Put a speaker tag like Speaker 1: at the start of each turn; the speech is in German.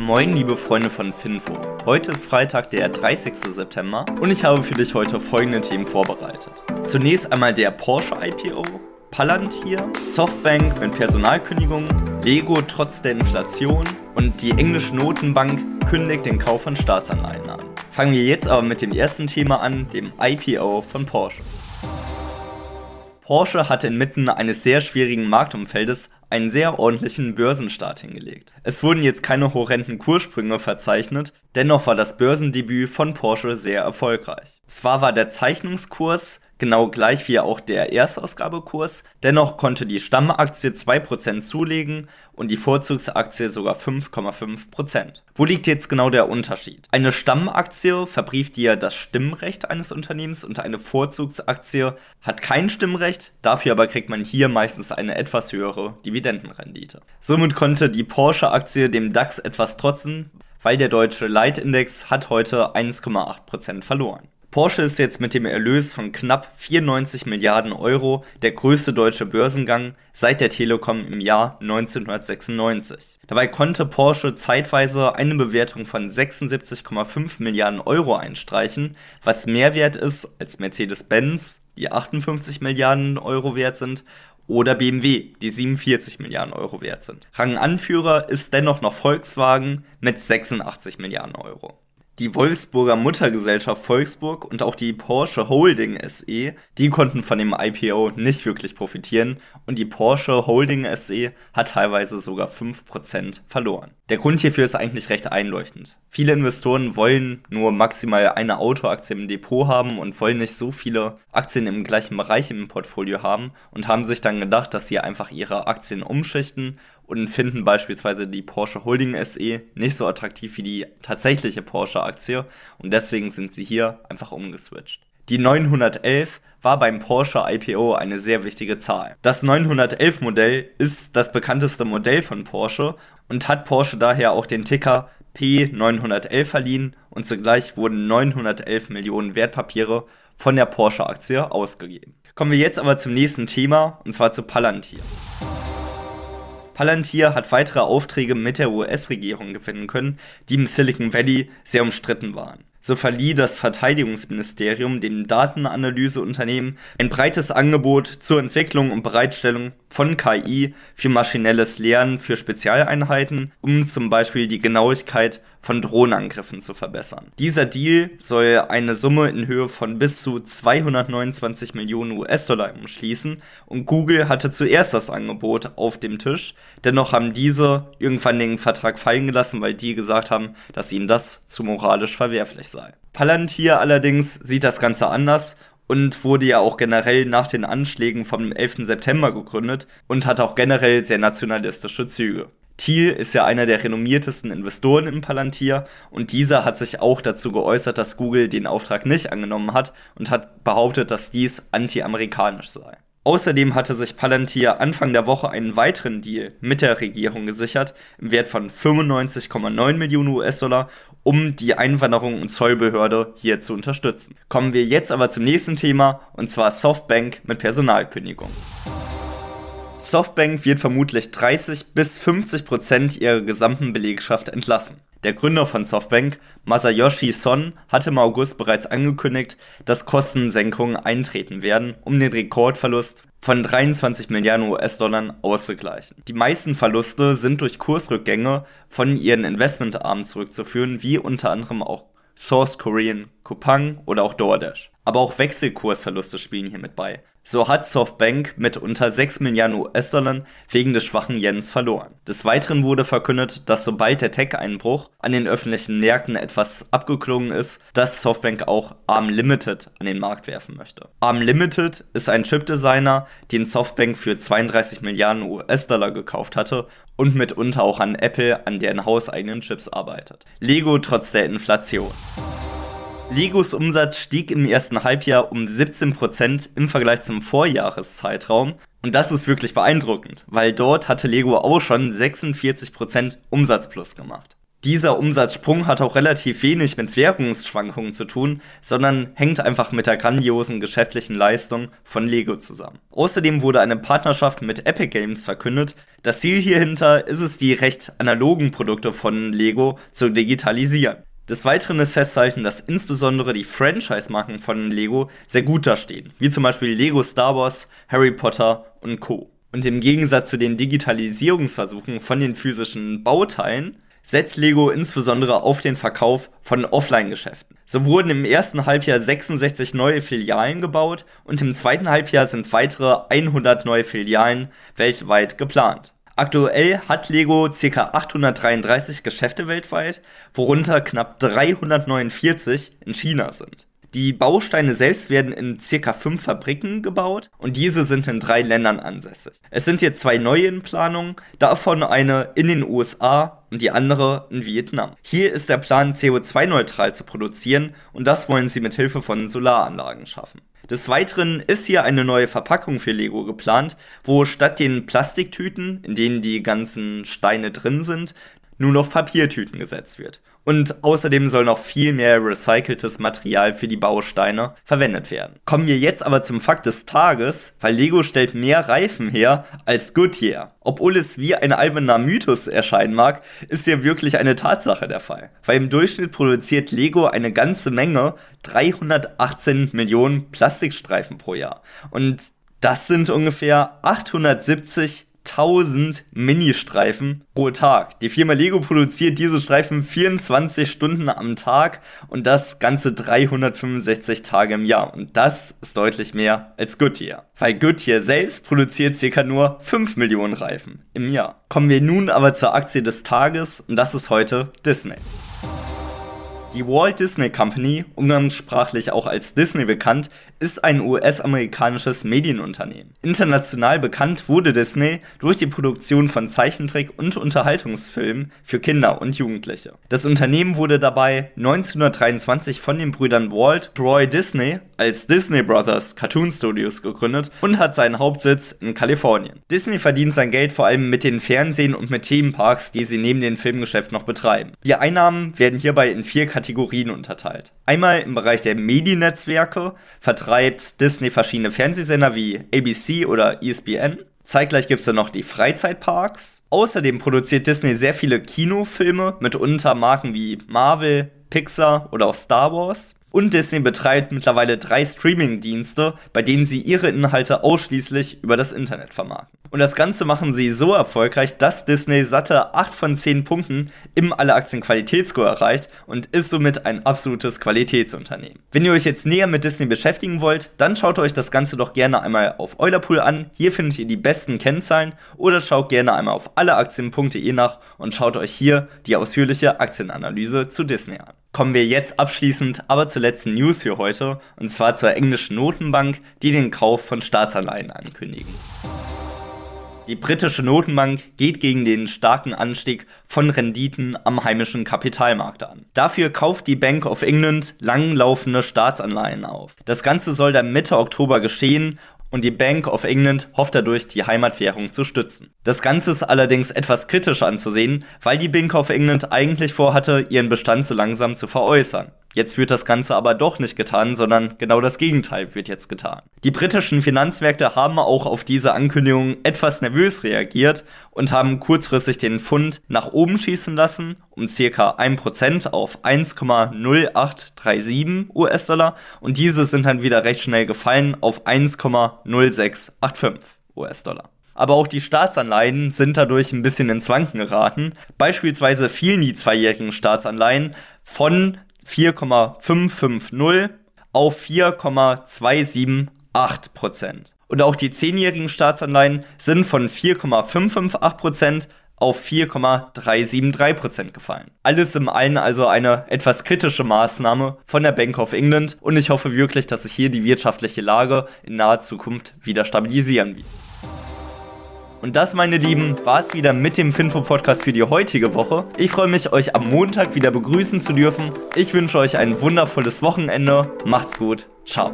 Speaker 1: Moin, liebe Freunde von Finfo. Heute ist Freitag, der 30. September und ich habe für dich heute folgende Themen vorbereitet. Zunächst einmal der Porsche IPO, Palantir, Softbank mit Personalkündigung, Lego trotz der Inflation und die englische Notenbank kündigt den Kauf von Staatsanleihen an. Fangen wir jetzt aber mit dem ersten Thema an, dem IPO von Porsche. Porsche hatte inmitten eines sehr schwierigen Marktumfeldes einen sehr ordentlichen Börsenstart hingelegt. Es wurden jetzt keine horrenden Kurssprünge verzeichnet, dennoch war das Börsendebüt von Porsche sehr erfolgreich. Zwar war der Zeichnungskurs genau gleich wie auch der Erstausgabekurs. Dennoch konnte die Stammaktie 2% zulegen und die Vorzugsaktie sogar 5,5%. Wo liegt jetzt genau der Unterschied? Eine Stammaktie verbrieft dir das Stimmrecht eines Unternehmens und eine Vorzugsaktie hat kein Stimmrecht, dafür aber kriegt man hier meistens eine etwas höhere Dividendenrendite. Somit konnte die Porsche-Aktie dem DAX etwas trotzen, weil der deutsche Leitindex hat heute 1,8% verloren. Porsche ist jetzt mit dem Erlös von knapp 94 Milliarden Euro der größte deutsche Börsengang seit der Telekom im Jahr 1996. Dabei konnte Porsche zeitweise eine Bewertung von 76,5 Milliarden Euro einstreichen, was mehr wert ist als Mercedes-Benz, die 58 Milliarden Euro wert sind, oder BMW, die 47 Milliarden Euro wert sind. Ranganführer ist dennoch noch Volkswagen mit 86 Milliarden Euro. Die Wolfsburger Muttergesellschaft Volksburg und auch die Porsche Holding SE, die konnten von dem IPO nicht wirklich profitieren und die Porsche Holding SE hat teilweise sogar 5% verloren. Der Grund hierfür ist eigentlich recht einleuchtend. Viele Investoren wollen nur maximal eine Autoaktie im Depot haben und wollen nicht so viele Aktien im gleichen Bereich im Portfolio haben und haben sich dann gedacht, dass sie einfach ihre Aktien umschichten und finden beispielsweise die Porsche Holding SE nicht so attraktiv wie die tatsächliche Porsche-Aktie und deswegen sind sie hier einfach umgeswitcht. Die 911 war beim Porsche IPO eine sehr wichtige Zahl. Das 911 Modell ist das bekannteste Modell von Porsche und hat Porsche daher auch den Ticker P911 verliehen und zugleich wurden 911 Millionen Wertpapiere von der Porsche-Aktie ausgegeben. Kommen wir jetzt aber zum nächsten Thema und zwar zu Palantir. Palantir hat weitere Aufträge mit der US-Regierung gewinnen können, die im Silicon Valley sehr umstritten waren. So verlieh das Verteidigungsministerium dem Datenanalyseunternehmen ein breites Angebot zur Entwicklung und Bereitstellung von KI für maschinelles Lernen für Spezialeinheiten, um zum Beispiel die Genauigkeit von Drohnenangriffen zu verbessern. Dieser Deal soll eine Summe in Höhe von bis zu 229 Millionen US-Dollar umschließen und Google hatte zuerst das Angebot auf dem Tisch, dennoch haben diese irgendwann den Vertrag fallen gelassen, weil die gesagt haben, dass ihnen das zu moralisch verwerflich sei. Palantir allerdings sieht das Ganze anders und wurde ja auch generell nach den Anschlägen vom 11. September gegründet und hat auch generell sehr nationalistische Züge. Thiel ist ja einer der renommiertesten Investoren im Palantir und dieser hat sich auch dazu geäußert, dass Google den Auftrag nicht angenommen hat und hat behauptet, dass dies anti-amerikanisch sei. Außerdem hatte sich Palantir Anfang der Woche einen weiteren Deal mit der Regierung gesichert, im Wert von 95,9 Millionen US-Dollar, um die Einwanderung und Zollbehörde hier zu unterstützen. Kommen wir jetzt aber zum nächsten Thema, und zwar Softbank mit Personalkündigung. Softbank wird vermutlich 30 bis 50 Prozent ihrer gesamten Belegschaft entlassen. Der Gründer von Softbank, Masayoshi Son, hatte im August bereits angekündigt, dass Kostensenkungen eintreten werden, um den Rekordverlust von 23 Milliarden US-Dollar auszugleichen. Die meisten Verluste sind durch Kursrückgänge von ihren Investmentarmen zurückzuführen, wie unter anderem auch Source Korean, Coupang oder auch DoorDash. Aber auch Wechselkursverluste spielen hier mit bei. So hat Softbank mit unter 6 Milliarden US-Dollar wegen des schwachen Yens verloren. Des Weiteren wurde verkündet, dass sobald der Tech-Einbruch an den öffentlichen Märkten etwas abgeklungen ist, dass Softbank auch ARM Limited an den Markt werfen möchte. ARM Limited ist ein Chipdesigner, den Softbank für 32 Milliarden US-Dollar gekauft hatte und mitunter auch an Apple an deren hauseigenen Chips arbeitet. Lego trotz der Inflation. Legos Umsatz stieg im ersten Halbjahr um 17% im Vergleich zum Vorjahreszeitraum. Und das ist wirklich beeindruckend, weil dort hatte Lego auch schon 46% Umsatzplus gemacht. Dieser Umsatzsprung hat auch relativ wenig mit Währungsschwankungen zu tun, sondern hängt einfach mit der grandiosen geschäftlichen Leistung von Lego zusammen. Außerdem wurde eine Partnerschaft mit Epic Games verkündet. Das Ziel hierhinter ist es, die recht analogen Produkte von Lego zu digitalisieren. Des Weiteren ist festzuhalten, dass insbesondere die Franchise-Marken von Lego sehr gut dastehen, wie zum Beispiel Lego Star Wars, Harry Potter und Co. Und im Gegensatz zu den Digitalisierungsversuchen von den physischen Bauteilen setzt Lego insbesondere auf den Verkauf von Offline-Geschäften. So wurden im ersten Halbjahr 66 neue Filialen gebaut und im zweiten Halbjahr sind weitere 100 neue Filialen weltweit geplant. Aktuell hat Lego ca. 833 Geschäfte weltweit, worunter knapp 349 in China sind. Die Bausteine selbst werden in circa fünf Fabriken gebaut und diese sind in drei Ländern ansässig. Es sind jetzt zwei neue in Planung, davon eine in den USA und die andere in Vietnam. Hier ist der Plan, CO2-neutral zu produzieren und das wollen sie mit Hilfe von Solaranlagen schaffen. Des Weiteren ist hier eine neue Verpackung für Lego geplant, wo statt den Plastiktüten, in denen die ganzen Steine drin sind, nun auf Papiertüten gesetzt wird. Und außerdem soll noch viel mehr recyceltes Material für die Bausteine verwendet werden. Kommen wir jetzt aber zum Fakt des Tages, weil Lego stellt mehr Reifen her als Goodyear. Obwohl es wie ein alberner Mythos erscheinen mag, ist hier wirklich eine Tatsache der Fall. Weil im Durchschnitt produziert Lego eine ganze Menge, 318 Millionen Plastikstreifen pro Jahr. Und das sind ungefähr 870 1000 Mini-Streifen pro Tag. Die Firma Lego produziert diese Streifen 24 Stunden am Tag und das ganze 365 Tage im Jahr. Und das ist deutlich mehr als Goodyear. Weil Goodyear selbst produziert circa nur 5 Millionen Reifen im Jahr. Kommen wir nun aber zur Aktie des Tages und das ist heute Disney. Die Walt Disney Company, umgangssprachlich auch als Disney bekannt, ist ein US-amerikanisches Medienunternehmen. International bekannt wurde Disney durch die Produktion von Zeichentrick- und Unterhaltungsfilmen für Kinder und Jugendliche. Das Unternehmen wurde dabei 1923 von den Brüdern Walt Troy Disney als Disney Brothers Cartoon Studios gegründet und hat seinen Hauptsitz in Kalifornien. Disney verdient sein Geld vor allem mit den Fernsehen und mit Themenparks, die sie neben dem Filmgeschäft noch betreiben. Die Einnahmen werden hierbei in vier Kategorien unterteilt. Einmal im Bereich der Mediennetzwerke vertreibt Disney verschiedene Fernsehsender wie ABC oder ESPN. Zeitgleich gibt es dann noch die Freizeitparks. Außerdem produziert Disney sehr viele Kinofilme mit Untermarken wie Marvel, Pixar oder auch Star Wars. Und Disney betreibt mittlerweile drei Streaming-Dienste, bei denen sie ihre Inhalte ausschließlich über das Internet vermarkten. Und das Ganze machen sie so erfolgreich, dass Disney satte 8 von 10 Punkten im Alle-Aktien-Qualitätsscore erreicht und ist somit ein absolutes Qualitätsunternehmen. Wenn ihr euch jetzt näher mit Disney beschäftigen wollt, dann schaut euch das Ganze doch gerne einmal auf Eulerpool an. Hier findet ihr die besten Kennzahlen oder schaut gerne einmal auf alleaktien.de nach und schaut euch hier die ausführliche Aktienanalyse zu Disney an. Kommen wir jetzt abschließend aber zur letzten News für heute, und zwar zur englischen Notenbank, die den Kauf von Staatsanleihen ankündigen. Die britische Notenbank geht gegen den starken Anstieg von Renditen am heimischen Kapitalmarkt an. Dafür kauft die Bank of England langlaufende Staatsanleihen auf. Das Ganze soll dann Mitte Oktober geschehen und die Bank of England hofft dadurch, die Heimatwährung zu stützen. Das Ganze ist allerdings etwas kritisch anzusehen, weil die Bank of England eigentlich vorhatte, ihren Bestand so langsam zu veräußern. Jetzt wird das Ganze aber doch nicht getan, sondern genau das Gegenteil wird jetzt getan. Die britischen Finanzmärkte haben auch auf diese Ankündigung etwas nervös reagiert und haben kurzfristig den Pfund nach oben schießen lassen, um circa 1% auf 1,0837 US-Dollar und diese sind dann wieder recht schnell gefallen auf 1,0685 US-Dollar aber auch die Staatsanleihen sind dadurch ein bisschen ins Wanken geraten. Beispielsweise fielen die zweijährigen Staatsanleihen von 4,550 auf 4,278 Prozent. Und auch die zehnjährigen Staatsanleihen sind von 4,558 Prozent auf 4,373 Prozent gefallen. Alles im allen also eine etwas kritische Maßnahme von der Bank of England und ich hoffe wirklich, dass sich hier die wirtschaftliche Lage in naher Zukunft wieder stabilisieren wird. Und das, meine Lieben, war es wieder mit dem Finfo-Podcast für die heutige Woche. Ich freue mich, euch am Montag wieder begrüßen zu dürfen. Ich wünsche euch ein wundervolles Wochenende. Macht's gut. Ciao.